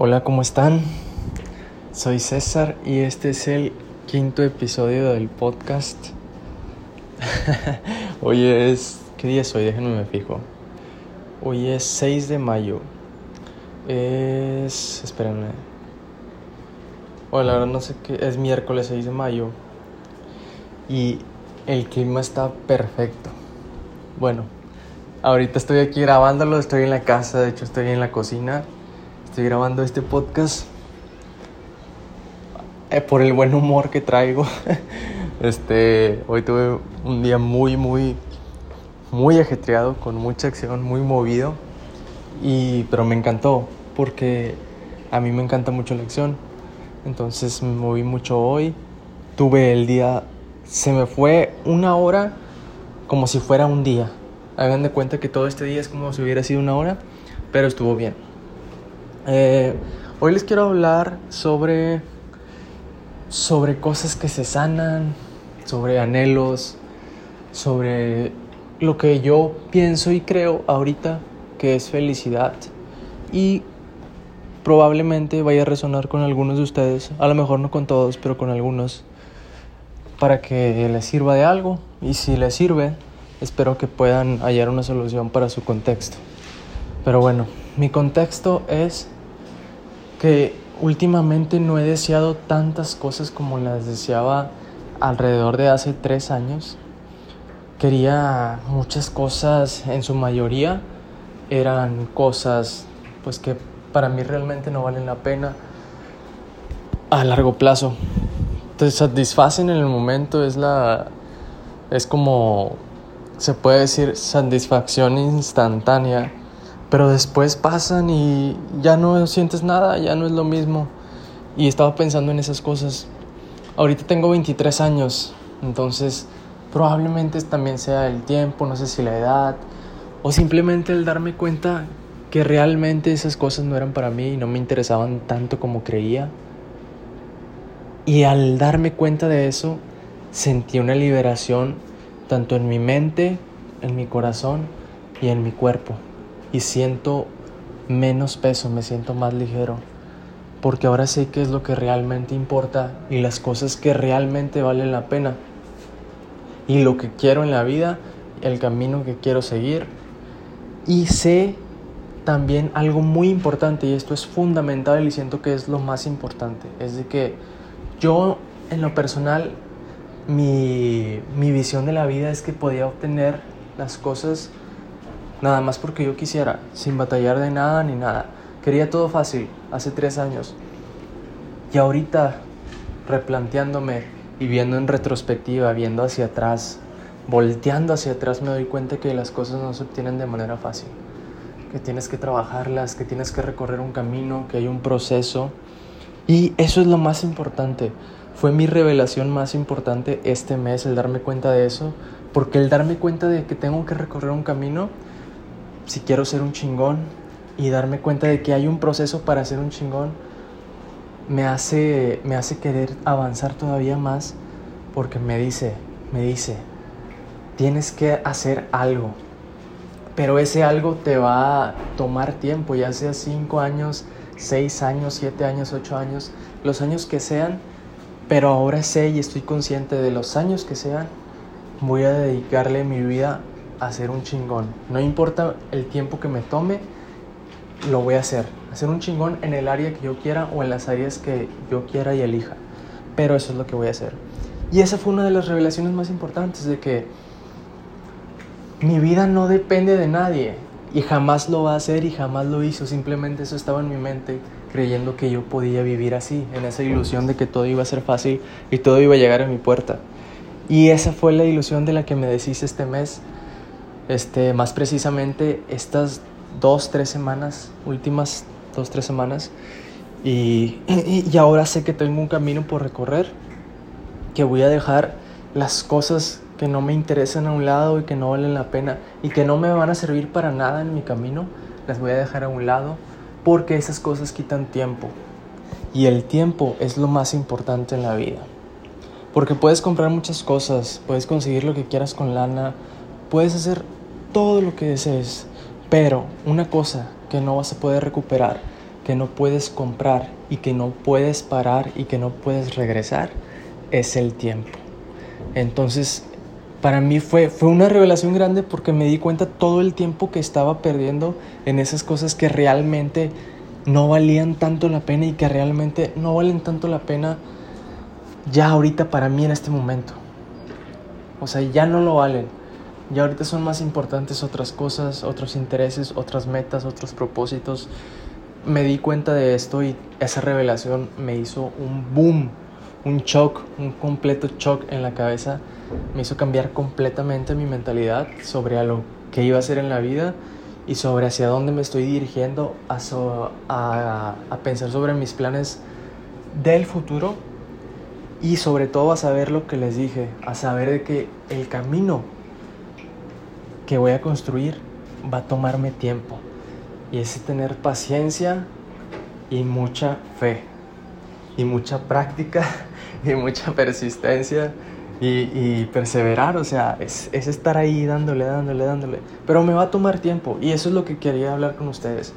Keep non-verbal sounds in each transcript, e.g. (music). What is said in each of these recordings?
Hola, ¿cómo están? Soy César y este es el quinto episodio del podcast. (laughs) hoy es... ¿Qué día es hoy? Déjenme me fijo. Hoy es 6 de mayo. Es... Espérenme. Hola, ahora no sé qué... Es miércoles 6 de mayo. Y el clima está perfecto. Bueno, ahorita estoy aquí grabándolo, estoy en la casa, de hecho estoy en la cocina estoy grabando este podcast eh, por el buen humor que traigo. (laughs) este, hoy tuve un día muy, muy, muy ajetreado, con mucha acción, muy movido. Y, pero me encantó porque a mí me encanta mucho la acción. Entonces me moví mucho hoy. Tuve el día, se me fue una hora como si fuera un día. Hagan de cuenta que todo este día es como si hubiera sido una hora, pero estuvo bien. Eh, hoy les quiero hablar sobre, sobre cosas que se sanan, sobre anhelos, sobre lo que yo pienso y creo ahorita que es felicidad. Y probablemente vaya a resonar con algunos de ustedes, a lo mejor no con todos, pero con algunos, para que les sirva de algo. Y si les sirve, espero que puedan hallar una solución para su contexto. Pero bueno, mi contexto es que últimamente no he deseado tantas cosas como las deseaba alrededor de hace tres años. Quería muchas cosas, en su mayoría eran cosas pues que para mí realmente no valen la pena a largo plazo. Te satisfacen en el momento, es la es como se puede decir satisfacción instantánea pero después pasan y ya no sientes nada, ya no es lo mismo. Y estaba pensando en esas cosas. Ahorita tengo 23 años, entonces probablemente también sea el tiempo, no sé si la edad, o simplemente el darme cuenta que realmente esas cosas no eran para mí y no me interesaban tanto como creía. Y al darme cuenta de eso, sentí una liberación tanto en mi mente, en mi corazón y en mi cuerpo y siento menos peso, me siento más ligero, porque ahora sé qué es lo que realmente importa y las cosas que realmente valen la pena. Y lo que quiero en la vida, el camino que quiero seguir. Y sé también algo muy importante y esto es fundamental y siento que es lo más importante, es de que yo en lo personal mi, mi visión de la vida es que podía obtener las cosas nada más porque yo quisiera, sin batallar de nada ni nada. Quería todo fácil, hace tres años. Y ahorita, replanteándome y viendo en retrospectiva, viendo hacia atrás, volteando hacia atrás, me doy cuenta que las cosas no se obtienen de manera fácil. Que tienes que trabajarlas, que tienes que recorrer un camino, que hay un proceso. Y eso es lo más importante. Fue mi revelación más importante este mes, el darme cuenta de eso. Porque el darme cuenta de que tengo que recorrer un camino si quiero ser un chingón y darme cuenta de que hay un proceso para ser un chingón, me hace, me hace querer avanzar todavía más porque me dice, me dice, tienes que hacer algo, pero ese algo te va a tomar tiempo, ya sea cinco años, seis años, siete años, ocho años, los años que sean, pero ahora sé y estoy consciente de los años que sean, voy a dedicarle mi vida hacer un chingón. No importa el tiempo que me tome, lo voy a hacer. Hacer un chingón en el área que yo quiera o en las áreas que yo quiera y elija. Pero eso es lo que voy a hacer. Y esa fue una de las revelaciones más importantes de que mi vida no depende de nadie y jamás lo va a hacer y jamás lo hizo. Simplemente eso estaba en mi mente creyendo que yo podía vivir así, en esa ilusión de que todo iba a ser fácil y todo iba a llegar a mi puerta. Y esa fue la ilusión de la que me deshice este mes este, más precisamente estas dos, tres semanas, últimas dos, tres semanas. Y, y, ahora sé que tengo un camino por recorrer, que voy a dejar las cosas que no me interesan a un lado y que no valen la pena y que no me van a servir para nada en mi camino, las voy a dejar a un lado porque esas cosas quitan tiempo. Y el tiempo es lo más importante en la vida. Porque puedes comprar muchas cosas, puedes conseguir lo que quieras con lana, puedes hacer todo lo que desees, pero una cosa que no vas a poder recuperar, que no puedes comprar y que no puedes parar y que no puedes regresar es el tiempo. Entonces, para mí fue, fue una revelación grande porque me di cuenta todo el tiempo que estaba perdiendo en esas cosas que realmente no valían tanto la pena y que realmente no valen tanto la pena ya ahorita para mí en este momento. O sea, ya no lo valen. Ya ahorita son más importantes otras cosas, otros intereses, otras metas, otros propósitos. Me di cuenta de esto y esa revelación me hizo un boom, un shock, un completo shock en la cabeza. Me hizo cambiar completamente mi mentalidad sobre a lo que iba a hacer en la vida y sobre hacia dónde me estoy dirigiendo a, a, a pensar sobre mis planes del futuro y sobre todo a saber lo que les dije, a saber de que el camino que voy a construir va a tomarme tiempo. Y es tener paciencia y mucha fe. Y mucha práctica (laughs) y mucha persistencia y, perseverar. O sea, es, es estar ahí dándole, dándole, dándole. Pero me va a tomar tiempo. Y eso es lo que quería hablar con ustedes.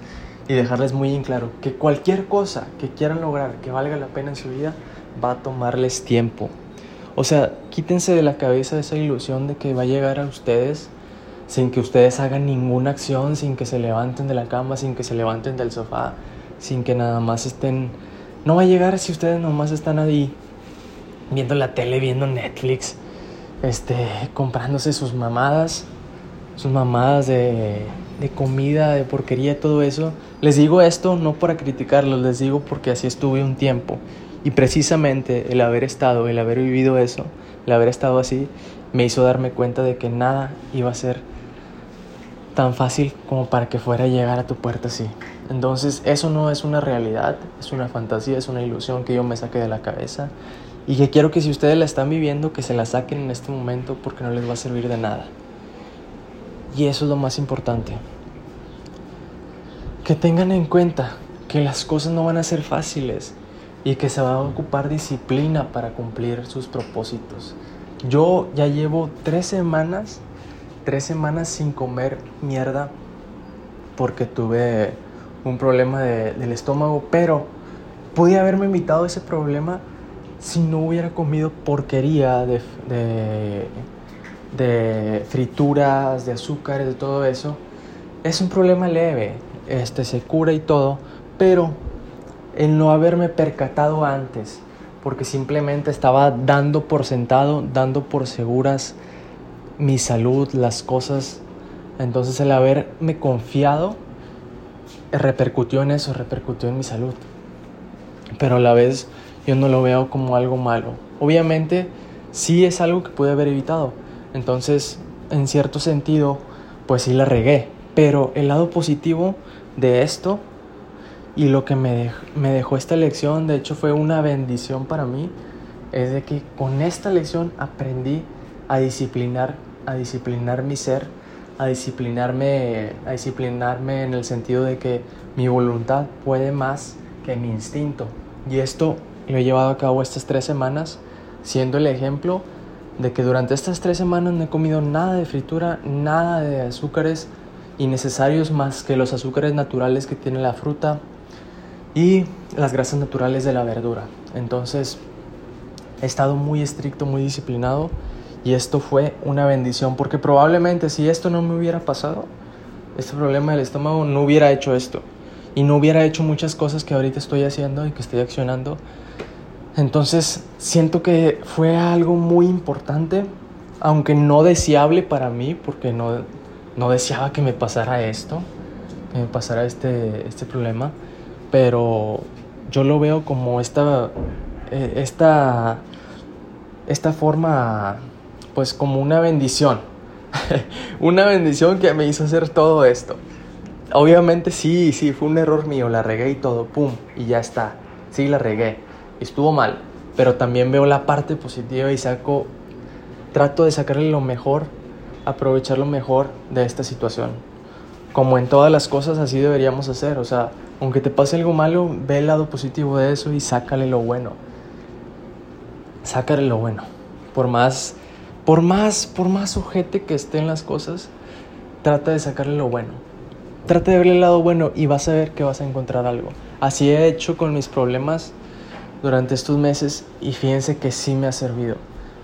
Y dejarles muy en claro que cualquier cosa que quieran lograr que valga la pena en su vida, va a tomarles tiempo. O sea, quítense de la cabeza esa ilusión de que va a llegar a ustedes sin que ustedes hagan ninguna acción, sin que se levanten de la cama, sin que se levanten del sofá, sin que nada más estén... No va a llegar si ustedes nomás están ahí viendo la tele, viendo Netflix, este, comprándose sus mamadas, sus mamadas de, de comida, de porquería, todo eso. Les digo esto no para criticarlos, les digo porque así estuve un tiempo y precisamente el haber estado, el haber vivido eso, el haber estado así, me hizo darme cuenta de que nada iba a ser tan fácil como para que fuera a llegar a tu puerta así. Entonces eso no es una realidad, es una fantasía, es una ilusión que yo me saqué de la cabeza y que quiero que si ustedes la están viviendo, que se la saquen en este momento porque no les va a servir de nada. Y eso es lo más importante. Que tengan en cuenta que las cosas no van a ser fáciles y que se va a ocupar disciplina para cumplir sus propósitos. Yo ya llevo tres semanas, tres semanas sin comer mierda porque tuve un problema del estómago, pero pude haberme evitado ese problema si no hubiera comido porquería de, de, de frituras, de azúcares, de todo eso. Es un problema leve, este se cura y todo, pero el no haberme percatado antes, porque simplemente estaba dando por sentado, dando por seguras mi salud, las cosas. Entonces el haberme confiado repercutió en eso, repercutió en mi salud. Pero a la vez yo no lo veo como algo malo. Obviamente sí es algo que pude haber evitado. Entonces, en cierto sentido, pues sí la regué. Pero el lado positivo de esto y lo que me dejó, me dejó esta lección, de hecho fue una bendición para mí, es de que con esta lección aprendí a disciplinar, a disciplinar mi ser, a disciplinarme, a disciplinarme en el sentido de que mi voluntad puede más que mi instinto. Y esto lo he llevado a cabo estas tres semanas, siendo el ejemplo de que durante estas tres semanas no he comido nada de fritura, nada de azúcares innecesarios más que los azúcares naturales que tiene la fruta, y las grasas naturales de la verdura. Entonces, he estado muy estricto, muy disciplinado y esto fue una bendición porque probablemente si esto no me hubiera pasado, este problema del estómago no hubiera hecho esto y no hubiera hecho muchas cosas que ahorita estoy haciendo y que estoy accionando. Entonces, siento que fue algo muy importante, aunque no deseable para mí porque no, no deseaba que me pasara esto, que me pasara este, este problema pero yo lo veo como esta, eh, esta, esta forma, pues como una bendición, (laughs) una bendición que me hizo hacer todo esto. Obviamente sí, sí, fue un error mío, la regué y todo, pum, y ya está. Sí, la regué, estuvo mal, pero también veo la parte positiva y saco, trato de sacarle lo mejor, aprovechar lo mejor de esta situación. Como en todas las cosas así deberíamos hacer, o sea, aunque te pase algo malo, ve el lado positivo de eso y sácale lo bueno. Sácale lo bueno. Por más, por más, por más ojete que estén las cosas, trata de sacarle lo bueno. trata de ver el lado bueno y vas a ver que vas a encontrar algo. Así he hecho con mis problemas durante estos meses y fíjense que sí me ha servido.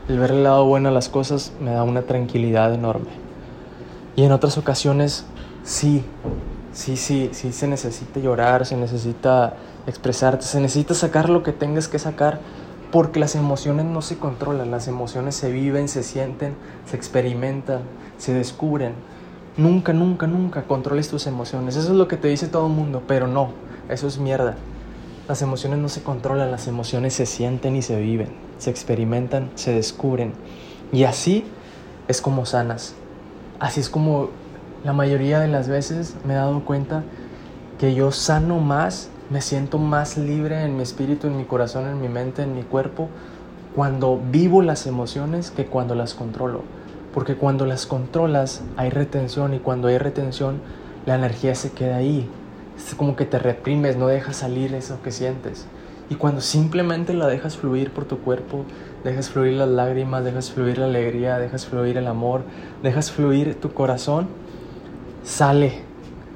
El ver el lado bueno a las cosas me da una tranquilidad enorme. Y en otras ocasiones sí, sí, sí, sí se necesita llorar, se necesita expresarte, se necesita sacar lo que tengas que sacar porque las emociones no se controlan, las emociones se viven, se sienten, se experimentan, se descubren. Nunca, nunca, nunca controles tus emociones. Eso es lo que te dice todo el mundo, pero no, eso es mierda. Las emociones no se controlan, las emociones se sienten y se viven, se experimentan, se descubren. Y así es como sanas. Así es como la mayoría de las veces me he dado cuenta que yo sano más, me siento más libre en mi espíritu, en mi corazón, en mi mente, en mi cuerpo, cuando vivo las emociones que cuando las controlo. Porque cuando las controlas hay retención y cuando hay retención la energía se queda ahí, es como que te reprimes, no dejas salir eso que sientes. Y cuando simplemente la dejas fluir por tu cuerpo, dejas fluir las lágrimas, dejas fluir la alegría, dejas fluir el amor, dejas fluir tu corazón, sale,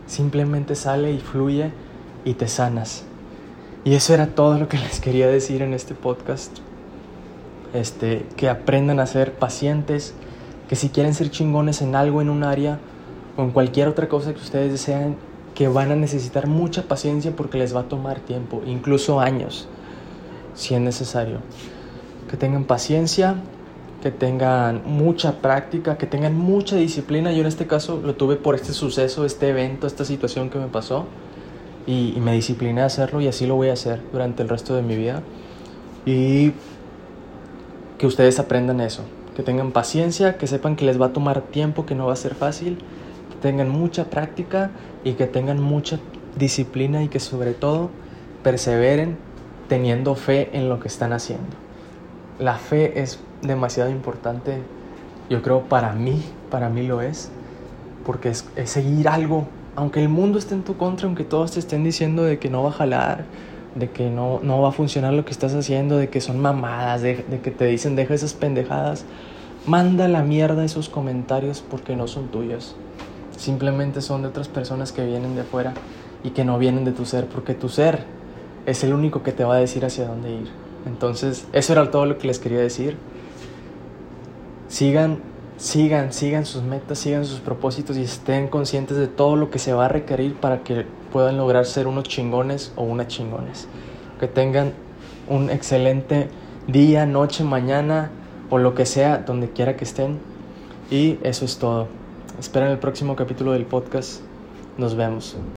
simplemente sale y fluye y te sanas. Y eso era todo lo que les quería decir en este podcast. Este, que aprendan a ser pacientes, que si quieren ser chingones en algo, en un área o en cualquier otra cosa que ustedes deseen, que van a necesitar mucha paciencia porque les va a tomar tiempo, incluso años, si es necesario. Que tengan paciencia, que tengan mucha práctica, que tengan mucha disciplina. Yo en este caso lo tuve por este suceso, este evento, esta situación que me pasó y, me discipliné a hacerlo y así lo voy a hacer durante el resto de mi vida. Y que ustedes aprendan eso, que tengan paciencia, que sepan que les va a tomar tiempo, que no va a ser fácil tengan mucha práctica y que tengan mucha disciplina y que sobre todo perseveren teniendo fe en lo que están haciendo. La fe es demasiado importante, yo creo para mí, para mí lo es, porque es, seguir algo, aunque el mundo esté en tu contra, aunque todos te estén diciendo de que no va a jalar, de que no, no va a funcionar lo que estás haciendo, de que son mamadas, de, que te dicen deja esas pendejadas, manda la mierda esos comentarios porque no son tuyos simplemente son de otras personas que vienen de afuera y que no vienen de tu ser, porque tu ser es el único que te va a decir hacia dónde ir. Entonces, eso era todo lo que les quería decir. Sigan, sigan, sigan sus metas, sigan sus propósitos y estén conscientes de todo lo que se va a requerir para que puedan lograr ser unos chingones o unas chingones. Que tengan un excelente día, noche, mañana o lo que sea, donde quiera que estén. Y eso es todo. Esperen el próximo capítulo del podcast. Nos vemos.